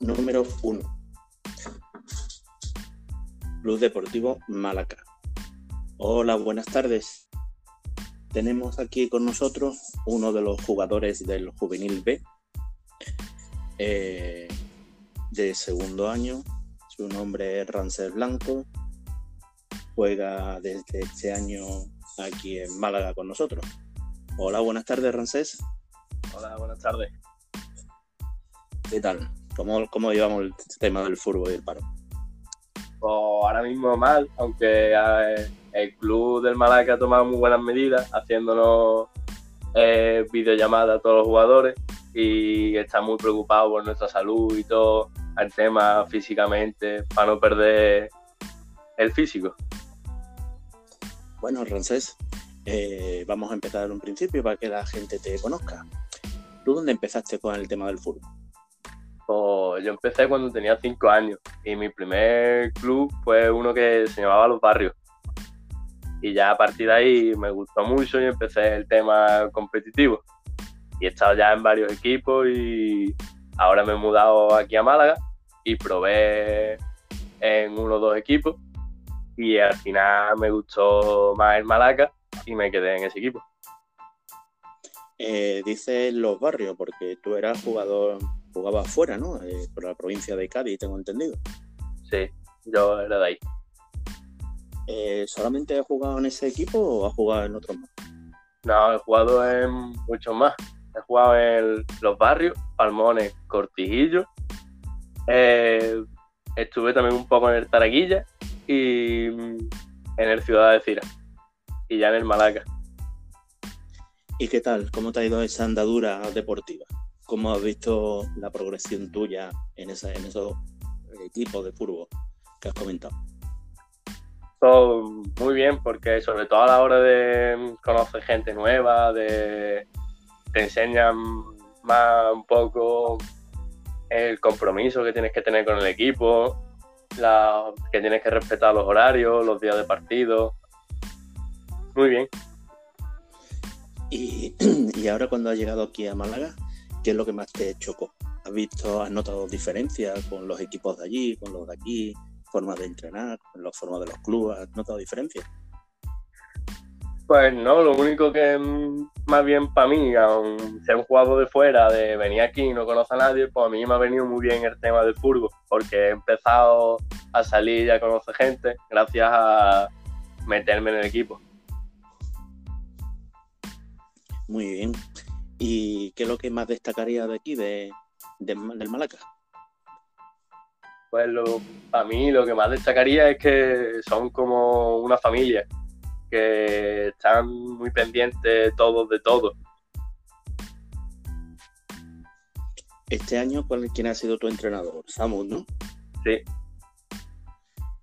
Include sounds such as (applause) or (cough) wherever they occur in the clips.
número 1. Club Deportivo Málaga. Hola, buenas tardes. Tenemos aquí con nosotros uno de los jugadores del Juvenil B eh, de segundo año. Su nombre es Rancel Blanco. Juega desde este año aquí en Málaga con nosotros. Hola, buenas tardes, Rancés. Hola, buenas tardes. ¿Qué tal? ¿Cómo, cómo llevamos el tema del fútbol y el paro? Pues ahora mismo mal, aunque el club del Malaca ha tomado muy buenas medidas, haciéndonos eh, videollamadas a todos los jugadores y está muy preocupado por nuestra salud y todo el tema físicamente para no perder el físico. Bueno, Rancés, eh, vamos a empezar un principio para que la gente te conozca. ¿Tú dónde empezaste con el tema del fútbol? Yo empecé cuando tenía cinco años y mi primer club fue uno que se llamaba Los Barrios. Y ya a partir de ahí me gustó mucho y empecé el tema competitivo. Y he estado ya en varios equipos y ahora me he mudado aquí a Málaga y probé en uno o dos equipos y al final me gustó más el Malaca y me quedé en ese equipo. Eh, dices los barrios porque tú eras jugador jugaba afuera, ¿no? Eh, por la provincia de Cádiz, tengo entendido. Sí, yo era de ahí. Eh, ¿Solamente has jugado en ese equipo o has jugado en otros más? No, he jugado en muchos más. He jugado en Los Barrios, Palmones, Cortijillo. Eh, estuve también un poco en el Taraguilla y en el Ciudad de Cira. Y ya en el Malaca. ¿Y qué tal? ¿Cómo te ha ido esa andadura deportiva? ¿Cómo has visto la progresión tuya en, esa, en esos equipos de fútbol que has comentado? Todo muy bien, porque sobre todo a la hora de conocer gente nueva, de te enseñan más un poco el compromiso que tienes que tener con el equipo, la, que tienes que respetar los horarios, los días de partido. Muy bien. Y, (clears throat) y ahora cuando has llegado aquí a Málaga, ¿qué es lo que más te chocó? ¿Has visto, has notado diferencias con los equipos de allí, con los de aquí, formas de entrenar, con las formas de los clubes? ¿Has notado diferencias? Pues no, lo único que más bien para mí, aun ser un jugador de fuera, de venir aquí y no conocer a nadie, pues a mí me ha venido muy bien el tema del fútbol, porque he empezado a salir y a conocer gente gracias a meterme en el equipo. Muy bien. ¿Y qué es lo que más destacaría de aquí, de, de del Malaca? Pues lo, para mí lo que más destacaría es que son como una familia, que están muy pendientes todos de todo. Este año, ¿quién ha sido tu entrenador? Samus, ¿no? Sí.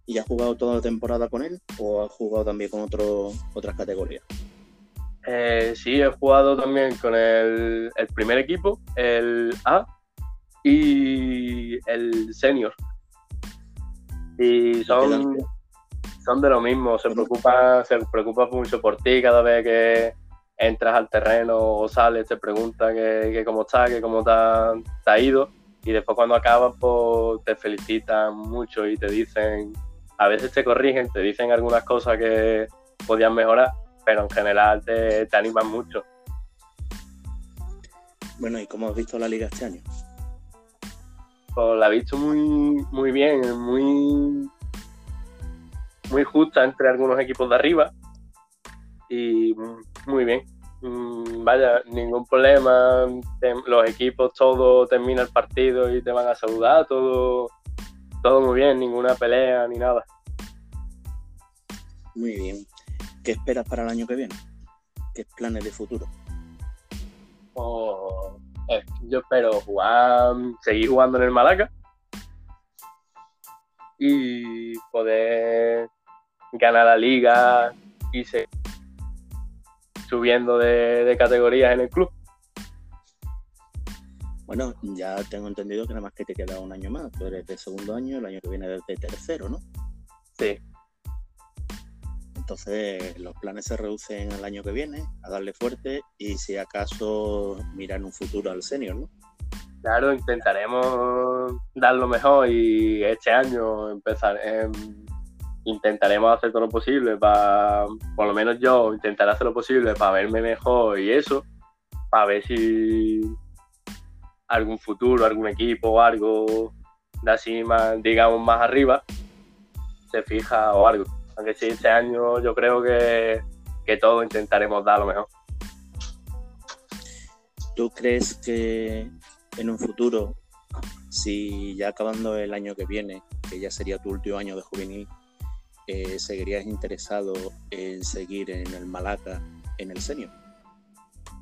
¿Y has jugado toda la temporada con él o has jugado también con otro, otras categorías? Eh, sí, he jugado también con el, el, primer equipo, el A y el senior. Y son, son de lo mismo, se preocupa, se preocupa mucho por ti cada vez que entras al terreno o sales, te preguntan que, que cómo está, que cómo te ha, te ha, ido. Y después cuando acabas, pues te felicitan mucho y te dicen, a veces te corrigen, te dicen algunas cosas que podían mejorar pero en general te, te animan mucho. Bueno, ¿y cómo has visto la liga este año? Pues la he visto muy, muy bien, muy, muy justa entre algunos equipos de arriba y muy bien. Mm, vaya, ningún problema, los equipos todo termina el partido y te van a saludar, todo, todo muy bien, ninguna pelea ni nada. Muy bien. ¿Qué esperas para el año que viene? ¿Qué planes de futuro? Oh, eh, yo espero jugar, seguir jugando en el Malaca y poder ganar la liga y seguir subiendo de, de categorías en el club. Bueno, ya tengo entendido que nada más que te queda un año más. Tú eres de segundo año, el año que viene eres de tercero, ¿no? Sí. Entonces los planes se reducen al año que viene, a darle fuerte y si acaso mirar un futuro al senior, ¿no? Claro, intentaremos dar lo mejor y este año empezar, em, intentaremos hacer todo lo posible para, por lo menos yo intentaré hacer lo posible para verme mejor y eso, para ver si algún futuro, algún equipo o algo de así más, digamos, más arriba se fija o algo. Aunque sí, este año yo creo que, que todos intentaremos dar lo mejor. ¿Tú crees que en un futuro, si ya acabando el año que viene, que ya sería tu último año de juvenil, eh, seguirías interesado en seguir en el Malaca en el senior?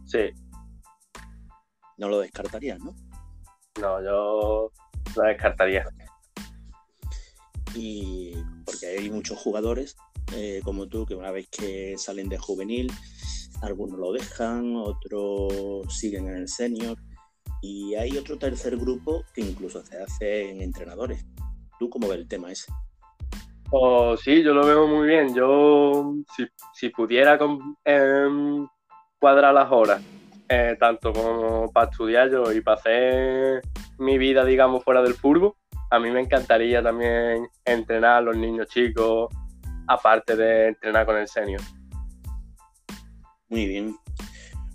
Sí. No lo descartarías, ¿no? No, yo lo descartaría. Y porque hay muchos jugadores eh, como tú que una vez que salen de juvenil, algunos lo dejan, otros siguen en el senior y hay otro tercer grupo que incluso se hace en entrenadores. ¿Tú cómo ves el tema ese? Oh, sí, yo lo veo muy bien. Yo, si, pudiera em, cuadrar las horas, eh, tanto como para estudiar yo y para hacer mi vida, digamos, fuera del fútbol, a mí me encantaría también entrenar a los niños chicos, aparte de entrenar con el senior. Muy bien.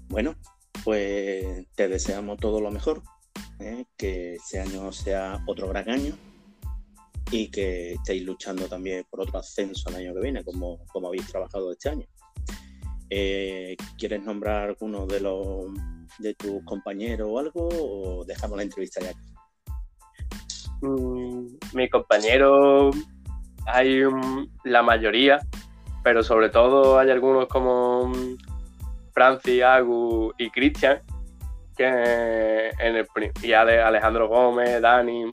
Bueno, pues te deseamos todo lo mejor, ¿eh? que este año sea otro gran año y que estéis luchando también por otro ascenso el año que viene, como, como habéis trabajado este año. Eh, ¿Quieres nombrar alguno de los de tus compañeros o algo o dejamos la entrevista ya aquí? Mm, mi compañero hay la mayoría, pero sobre todo hay algunos como mm, Francis, Agu y Cristian, que en el, y Alejandro Gómez, Dani,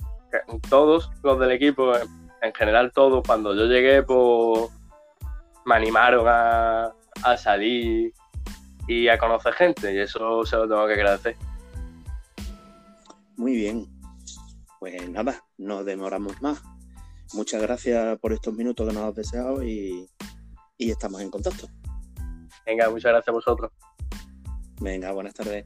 todos los del equipo, en general todos, cuando yo llegué, pues me animaron a, a salir y a conocer gente, y eso se lo tengo que agradecer. Muy bien. Pues nada, no demoramos más. Muchas gracias por estos minutos que nos has deseado y, y estamos en contacto. Venga, muchas gracias a vosotros. Venga, buenas tardes.